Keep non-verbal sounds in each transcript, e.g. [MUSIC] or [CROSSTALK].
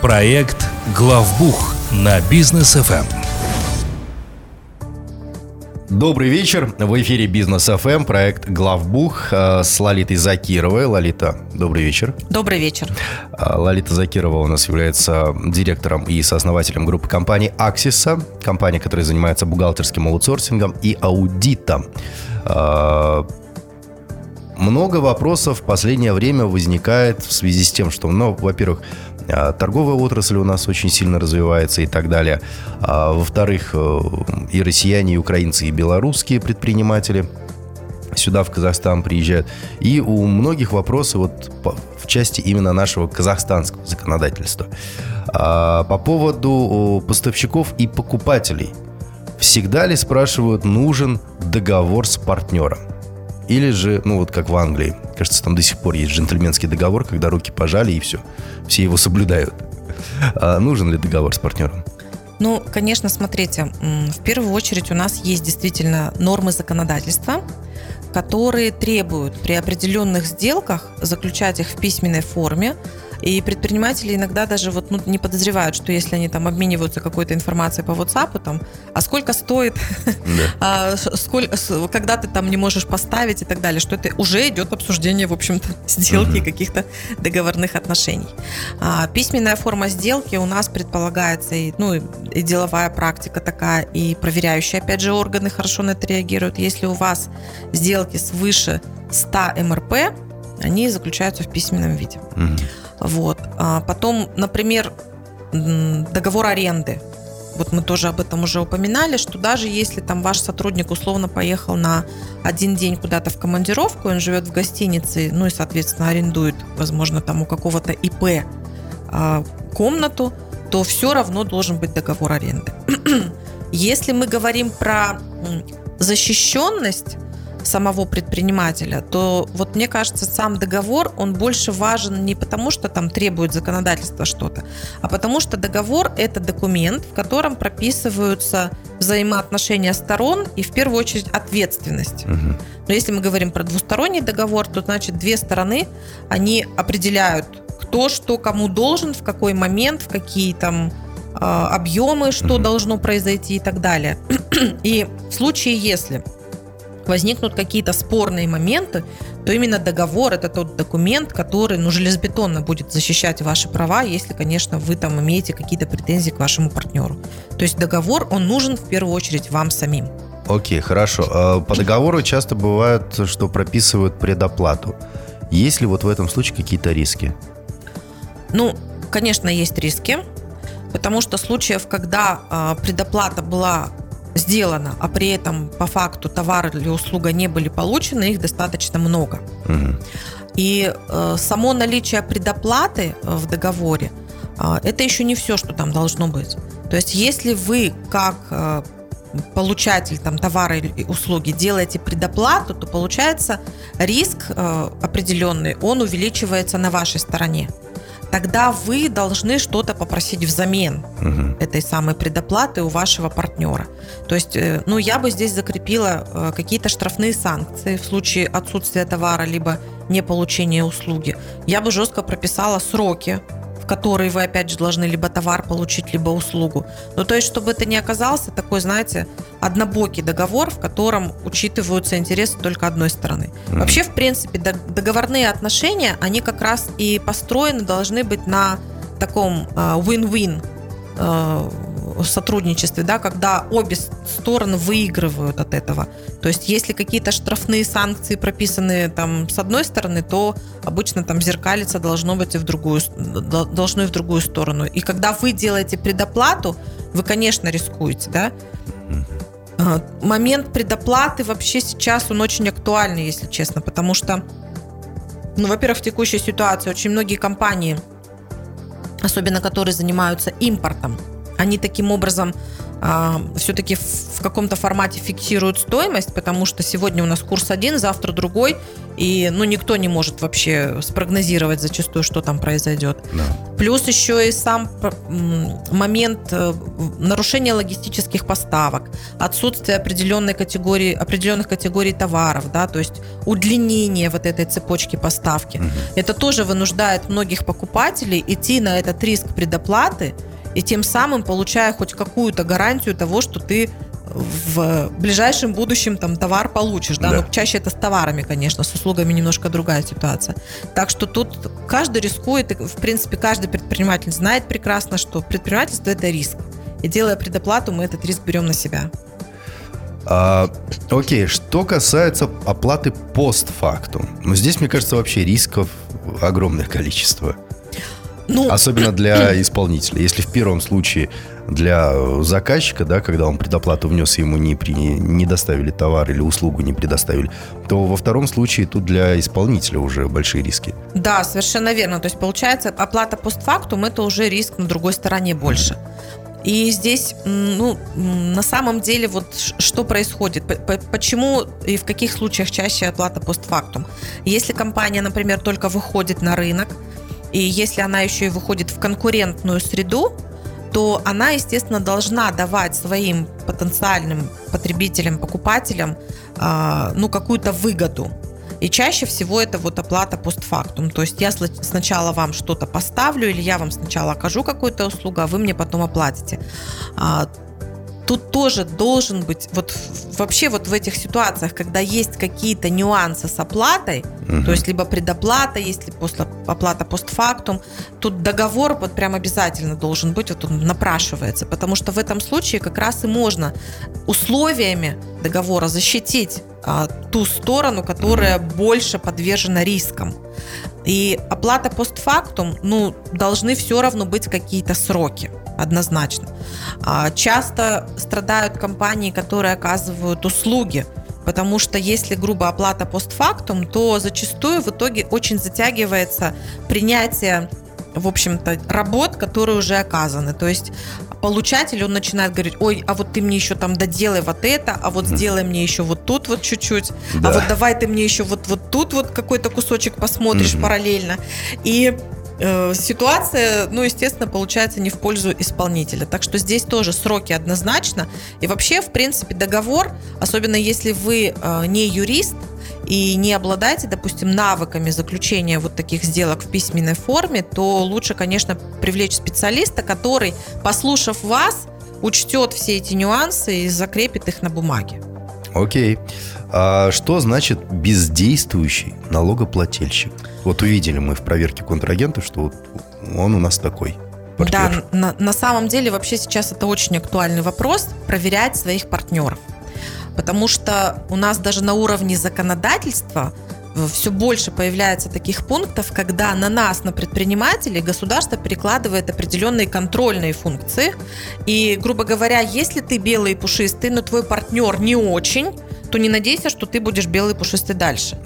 Проект «Главбух» на бизнес ФМ. Добрый вечер. В эфире Бизнес ФМ, проект Главбух э, с Лолитой Закировой. Лолита, добрый вечер. Добрый вечер. Э, Лолита Закирова у нас является директором и сооснователем группы компаний Аксиса, компания, которая занимается бухгалтерским аутсорсингом и аудитом. Э, много вопросов в последнее время возникает в связи с тем, что, ну, во-первых, торговая отрасль у нас очень сильно развивается и так далее. А, во-вторых, э, и россияне, и украинцы, и белорусские предприниматели сюда, в Казахстан, приезжают. И у многих вопросы вот в части именно нашего казахстанского законодательства. А, по поводу поставщиков и покупателей. Всегда ли спрашивают, нужен договор с партнером? Или же, ну вот как в Англии, кажется, там до сих пор есть джентльменский договор, когда руки пожали и все, все его соблюдают. А нужен ли договор с партнером? Ну, конечно, смотрите, в первую очередь у нас есть действительно нормы законодательства, которые требуют при определенных сделках заключать их в письменной форме, и предприниматели иногда даже вот, ну, не подозревают, что если они там обмениваются какой-то информацией по WhatsApp, там, а сколько стоит, да. [LAUGHS] а, сколько, когда ты там не можешь поставить и так далее, что это уже идет обсуждение, в общем-то, [LAUGHS] сделки угу. каких-то договорных отношений. А, письменная форма сделки у нас предполагается, и, ну, и деловая практика такая, и проверяющие, опять же, органы хорошо на это реагируют. Если у вас сделки свыше 100 МРП, они заключаются в письменном виде. Угу. Вот. А потом, например, договор аренды. Вот мы тоже об этом уже упоминали, что даже если там ваш сотрудник условно поехал на один день куда-то в командировку, он живет в гостинице, ну и, соответственно, арендует, возможно, там у какого-то ИП а, комнату, то все равно должен быть договор аренды. [CLEARS THROAT] Если мы говорим про защищенность, самого предпринимателя, то вот мне кажется, сам договор, он больше важен не потому, что там требует законодательства что-то, а потому что договор – это документ, в котором прописываются взаимоотношения сторон и в первую очередь ответственность. Угу. Но если мы говорим про двусторонний договор, то значит две стороны, они определяют, кто что кому должен, в какой момент, в какие там а, объемы, что угу. должно произойти и так далее. [CLEARS THROAT] И в случае, если возникнут какие-то спорные моменты, то именно договор это тот документ, который ну, железобетонно будет защищать ваши права, если, конечно, вы там имеете какие-то претензии к вашему партнеру. То есть договор, он нужен в первую очередь вам самим. Окей, хорошо. А по договору часто бывает, что прописывают предоплату. Есть ли вот в этом случае какие-то риски? Ну, конечно, есть риски, потому что случаев, когда э, предоплата была сделано, а при этом по факту товар или услуга не были получены, их достаточно много. Угу. И э, само наличие предоплаты э, в договоре э, это еще не все, что там должно быть. То есть, если вы как э, получатель там, товара или услуги делаете предоплату, то получается риск э, определенный, он увеличивается на вашей стороне тогда вы должны что-то попросить взамен угу. этой самой предоплаты у вашего партнера. То есть, э, ну, я бы здесь закрепила э, какие-то штрафные санкции в случае отсутствия товара либо не получения услуги. Я бы жестко прописала сроки который вы, опять же, должны либо товар получить, либо услугу. Ну, то есть, чтобы это не оказался такой, знаете, однобокий договор, в котором учитываются интересы только одной стороны. Mm-hmm. Вообще, в принципе, договорные отношения, они как раз и построены должны быть на таком uh, win-win uh, сотрудничестве, да, когда обе стороны выигрывают от этого. То есть, если какие-то штрафные санкции прописаны там с одной стороны, то обычно там зеркалиться должно быть и в другую, должно и в другую сторону. И когда вы делаете предоплату, вы, конечно, рискуете, да. А, момент предоплаты вообще сейчас он очень актуальный, если честно, потому что, ну, во-первых, в текущей ситуации очень многие компании, особенно которые занимаются импортом, они таким образом а, все-таки в каком-то формате фиксируют стоимость, потому что сегодня у нас курс один, завтра другой, и ну, никто не может вообще спрогнозировать зачастую, что там произойдет. Да. Плюс еще и сам момент э, нарушения логистических поставок, отсутствие определенной категории, определенных категорий товаров, да, то есть удлинение вот этой цепочки поставки. Угу. Это тоже вынуждает многих покупателей идти на этот риск предоплаты, и тем самым получая хоть какую-то гарантию того, что ты в ближайшем будущем там товар получишь, да, да. но чаще это с товарами, конечно, с услугами немножко другая ситуация. Так что тут каждый рискует, и, в принципе, каждый предприниматель знает прекрасно, что предпринимательство это риск. И делая предоплату, мы этот риск берем на себя. А, окей, что касается оплаты постфактум, ну здесь, мне кажется, вообще рисков огромное количество. Ну, Особенно для [CLEARS THROAT] исполнителя. Если в первом случае для заказчика, да, когда он предоплату внес, ему не, при, не доставили товар или услугу не предоставили, то во втором случае тут для исполнителя уже большие риски. Да, совершенно верно. То есть получается оплата постфактум это уже риск на другой стороне больше. И здесь, ну, на самом деле, вот что происходит? Почему и в каких случаях чаще оплата постфактум? Если компания, например, только выходит на рынок, и если она еще и выходит в конкурентную среду, то она, естественно, должна давать своим потенциальным потребителям, покупателям, э, ну, какую-то выгоду. И чаще всего это вот оплата постфактум. То есть я сначала вам что-то поставлю, или я вам сначала окажу какую-то услугу, а вы мне потом оплатите. Тут тоже должен быть, вот вообще вот в этих ситуациях, когда есть какие-то нюансы с оплатой, угу. то есть либо предоплата, если после оплата постфактум, тут договор вот прям обязательно должен быть, вот он напрашивается, потому что в этом случае как раз и можно условиями договора защитить а, ту сторону, которая угу. больше подвержена рискам. И оплата постфактум, ну, должны все равно быть какие-то сроки однозначно. А, часто страдают компании, которые оказывают услуги, потому что если грубо оплата постфактум, то зачастую в итоге очень затягивается принятие в общем-то, работ, которые уже оказаны. То есть получатель, он начинает говорить, ой, а вот ты мне еще там доделай вот это, а вот сделай мне еще вот тут вот чуть-чуть, а да. а вот давай ты мне еще вот, вот тут вот какой-то кусочек посмотришь mm параллельно. И Э, ситуация, ну, естественно, получается не в пользу исполнителя. Так что здесь тоже сроки однозначно. И вообще, в принципе, договор, особенно если вы э, не юрист, и не обладаете, допустим, навыками заключения вот таких сделок в письменной форме, то лучше, конечно, привлечь специалиста, который, послушав вас, учтет все эти нюансы и закрепит их на бумаге. Окей. А что значит бездействующий налогоплательщик? Вот увидели мы в проверке контрагента, что он у нас такой. Партнер. Да, на, на самом деле вообще сейчас это очень актуальный вопрос проверять своих партнеров. Потому что у нас даже на уровне законодательства все больше появляется таких пунктов, когда на нас, на предпринимателей, государство перекладывает определенные контрольные функции. И, грубо говоря, если ты белый и пушистый, но твой партнер не очень, то не надейся, что ты будешь белый пушистый дальше.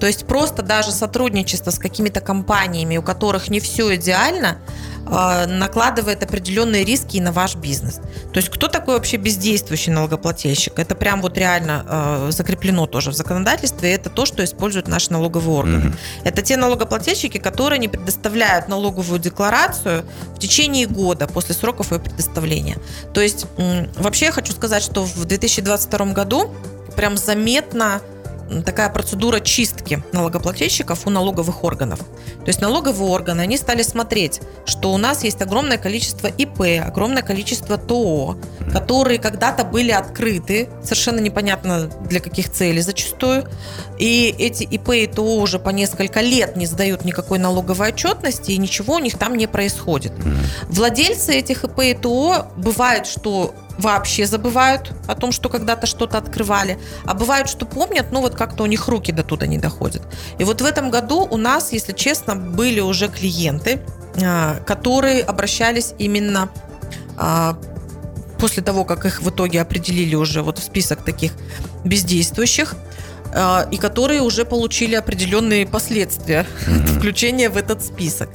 То есть просто даже сотрудничество с какими-то компаниями, у которых не все идеально, а, накладывает определенные риски и на ваш бизнес. То есть кто такой вообще бездействующий налогоплательщик? Это прям вот реально э, закреплено тоже в законодательстве. И это то, что используют наши налоговые органы. Угу. Это те налогоплательщики, которые не предоставляют налоговую декларацию в течение года после сроков ее предоставления. То есть вообще я хочу сказать, что в 2022 году прям заметно такая процедура чистки налогоплательщиков у налоговых органов. То есть налоговые органы, они стали смотреть, что у нас есть огромное количество ИП, огромное количество ТО, которые когда-то были открыты, совершенно непонятно для каких целей зачастую. И эти ИП и ТО уже по несколько лет не сдают никакой налоговой отчетности, и ничего у них там не происходит. Владельцы этих ИП и ТО бывает, что вообще забывают о том, что когда-то что-то открывали, а бывают, что помнят, но вот как-то у них руки до туда не доходят. И вот в этом году у нас, если честно, были уже клиенты, а, которые обращались именно а, после того, как их в итоге определили уже вот в список таких бездействующих, а, и которые уже получили определенные последствия mm-hmm. [LAUGHS] включения в этот список.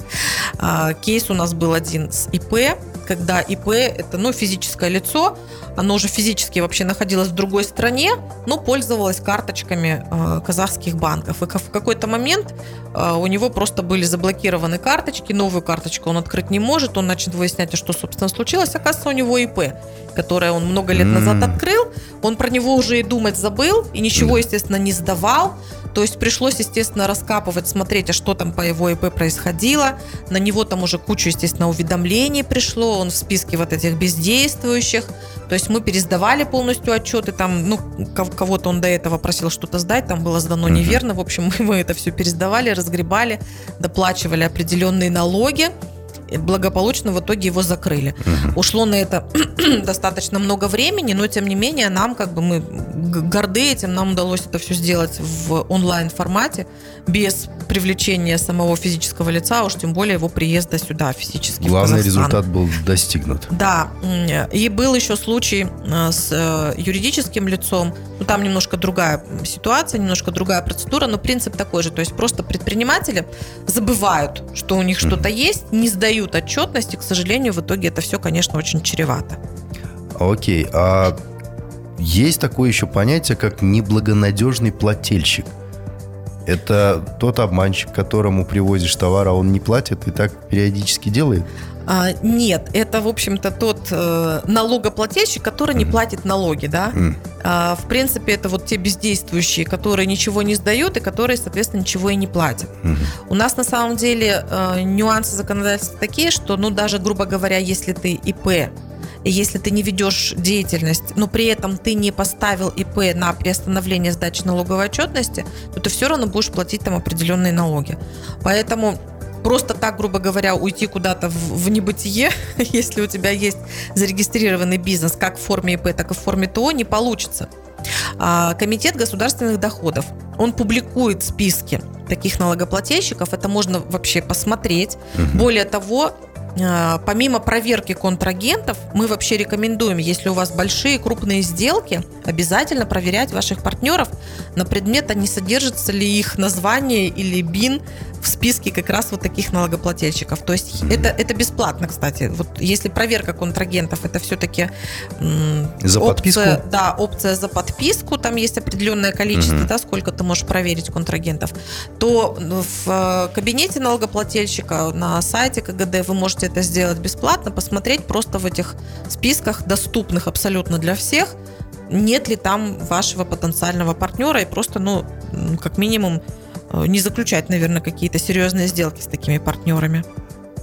Кейс у нас был один с ИП, когда ИП это ну, физическое лицо, оно уже физически вообще находилось в другой стране, но пользовалось карточками э, казахских банков. И в какой-то момент э, у него просто были заблокированы карточки, новую карточку он открыть не может, он начал выяснять, что, собственно, случилось. Оказывается, у него ИП, которое он много лет назад открыл, он про него уже и думать забыл, и ничего, естественно, не сдавал. То есть пришлось, естественно, раскапывать, смотреть, а что там по его ИП происходило. На него там уже кучу, естественно, уведомлений пришло, он в списке вот этих бездействующих. То есть мы пересдавали полностью отчеты, там, ну, кого-то он до этого просил что-то сдать, там было сдано неверно. В общем, [LAUGHS] мы это все пересдавали, разгребали, доплачивали определенные налоги благополучно в итоге его закрыли. Угу. Ушло на это [CLEARS THROAT] достаточно много времени, но тем не менее нам как бы мы горды этим, нам удалось это все сделать в онлайн формате без привлечения самого физического лица, а уж тем более его приезда сюда физически. Главный результат был достигнут. Да, и был еще случай э, с э, юридическим лицом, ну там немножко другая ситуация, немножко другая процедура, но принцип такой же, то есть просто предприниматели забывают, что у них что-то есть, не сдают отчетности, к сожалению, в итоге это все, конечно, очень чревато. Окей, а есть такое еще понятие, как неблагонадежный плательщик. Это тот обманщик, которому привозишь товар, а он не платит и так периодически делает? А, нет, это, в общем-то, тот э, налогоплательщик, который не платит налоги, да. Mm. А, в принципе, это вот те бездействующие, которые ничего не сдают и которые, соответственно, ничего и не платят. Mm. У нас на самом деле э, нюансы законодательства такие, что, ну, даже, грубо говоря, если ты ИП если ты не ведешь деятельность, но при этом ты не поставил ИП на приостановление сдачи налоговой отчетности, то ты все равно будешь платить там определенные налоги. Поэтому просто так, грубо говоря, уйти куда-то в, в небытие, [LAUGHS] если у тебя есть зарегистрированный бизнес как в форме ИП, так и в форме ТО, не получится. А, Комитет государственных доходов, он публикует списки таких налогоплательщиков, это можно вообще посмотреть. Угу. Более того, помимо проверки контрагентов, мы вообще рекомендуем, если у вас большие крупные сделки, обязательно проверять ваших партнеров на предмет, а не содержится ли их название или БИН в списке как раз вот таких налогоплательщиков. То есть mm-hmm. это, это бесплатно, кстати. Вот если проверка контрагентов, это все-таки за опция, подписку? Да, опция за подписку, там есть определенное количество, mm-hmm. да, сколько ты можешь проверить контрагентов, то в э, кабинете налогоплательщика на сайте КГД вы можете это сделать бесплатно, посмотреть просто в этих списках, доступных абсолютно для всех, нет ли там вашего потенциального партнера и просто, ну, как минимум, э, не заключать, наверное, какие-то серьезные сделки с такими партнерами.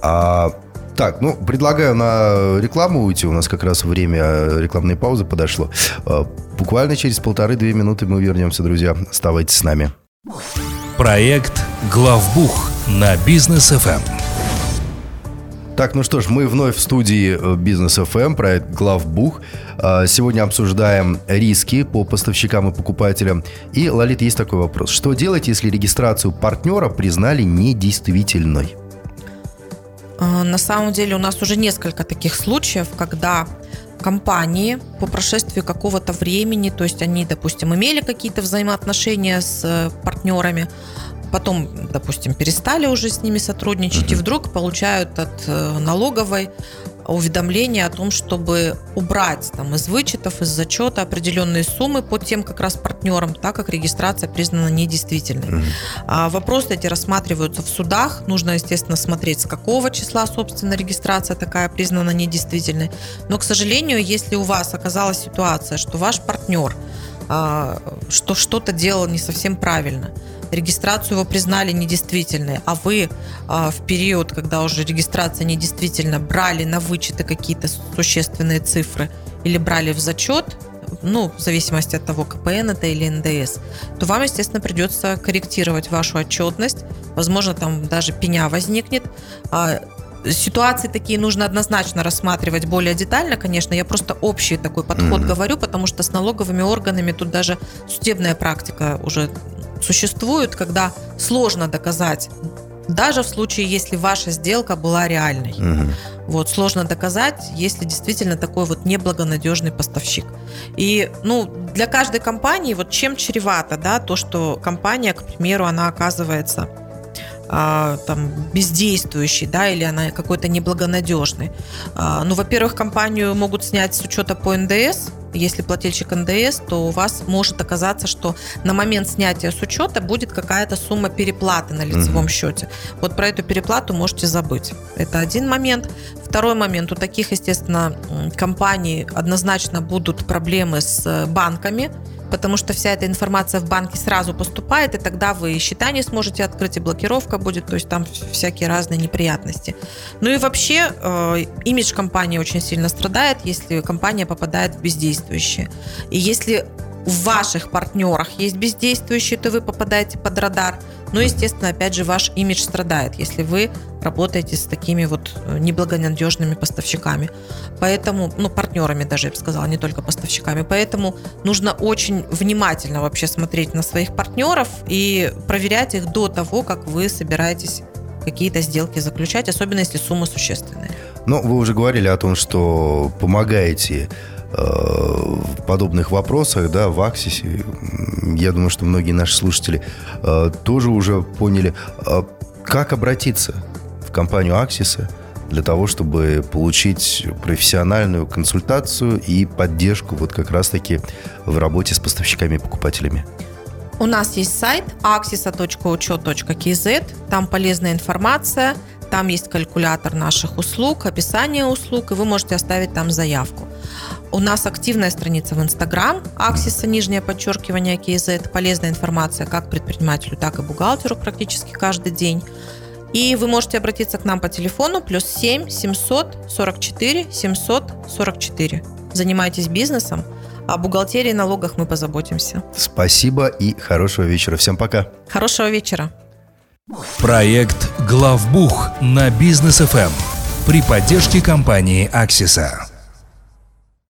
А, так, ну, предлагаю на рекламу уйти. У нас как раз время рекламной паузы подошло. Э, буквально через полторы-две минуты мы вернемся, друзья. Оставайтесь с нами. Проект «Главбух» на бизнес FM. Так, ну что ж, мы вновь в студии э, Бизнес FM, проект Главбух. А, сегодня обсуждаем риски по поставщикам и покупателям. И, Лолит, есть такой вопрос. Что делать, если регистрацию партнера признали недействительной? А, на самом деле у нас уже несколько таких случаев, когда компании по прошествии какого-то времени, то есть они, допустим, имели какие-то взаимоотношения с э, партнерами, потом, допустим, перестали уже с ними сотрудничать, и вдруг получают от э, налоговой уведомление о том, чтобы убрать там, из вычетов, из зачета определенные суммы по тем как раз партнерам, так как регистрация признана недействительной. Uh-huh. А вопросы эти рассматриваются в судах. Нужно, естественно, смотреть, с какого числа, собственно, регистрация такая признана недействительной. Но, к сожалению, если у вас оказалась ситуация, что ваш партнер а, что что-то делал не совсем правильно, регистрацию его признали недействительной, а вы а, в период, когда уже регистрация недействительна, брали на вычеты какие-то существенные цифры или брали в зачет, ну, в зависимости от того, КПН это или НДС, то вам, естественно, придется корректировать вашу отчетность. Возможно, там даже пеня возникнет. А, ситуации такие нужно однозначно рассматривать более детально, конечно. Я просто общий такой подход mm-hmm. говорю, потому что с налоговыми органами тут даже судебная практика уже существует, когда сложно доказать, даже в случае, если ваша сделка была реальной. Угу. Вот, сложно доказать, если действительно такой вот неблагонадежный поставщик. И, ну, для каждой компании, вот чем чревато, да, то, что компания, к примеру, она оказывается а, там, бездействующей, да, или она какой-то неблагонадежный. А, ну, во-первых, компанию могут снять с учета по НДС, если плательщик НДС, то у вас может оказаться, что на момент снятия с учета будет какая-то сумма переплаты на лицевом угу. счете. Вот про эту переплату можете забыть. Это один момент. Второй момент. У таких, естественно, компаний однозначно будут проблемы с банками потому что вся эта информация в банке сразу поступает, и тогда вы счета не сможете открыть, и блокировка будет, то есть там всякие разные неприятности. Ну и вообще э, имидж компании очень сильно страдает, если компания попадает в бездействующие. И если в ваших партнерах есть бездействующие, то вы попадаете под радар. Но, естественно, опять же, ваш имидж страдает, если вы работаете с такими вот э, неблагонадежными поставщиками. Поэтому, ну, партнерами даже, я бы сказала, не только поставщиками. Поэтому нужно очень внимательно вообще смотреть на своих партнеров и проверять их до того, как вы собираетесь какие-то сделки заключать, особенно если сумма существенная. Ну, вы уже говорили о том, что помогаете в подобных вопросах, да, в Аксисе, я думаю, что многие наши слушатели э, тоже уже поняли, э, как обратиться в компанию Аксиса для того, чтобы получить профессиональную консультацию и поддержку вот как раз-таки в работе с поставщиками и покупателями. У нас есть сайт axisa.учет.kz, там полезная информация, там есть калькулятор наших услуг, описание услуг, и вы можете оставить там заявку. У нас активная страница в Инстаграм, Аксиса, нижнее подчеркивание KZ. Полезная информация как предпринимателю, так и бухгалтеру практически каждый день. И вы можете обратиться к нам по телефону плюс 7 744 744. Занимайтесь бизнесом, о бухгалтерии и налогах мы позаботимся. Спасибо и хорошего вечера. Всем пока. Хорошего вечера. Проект «Главбух» на бизнес ФМ при поддержке компании «Аксиса».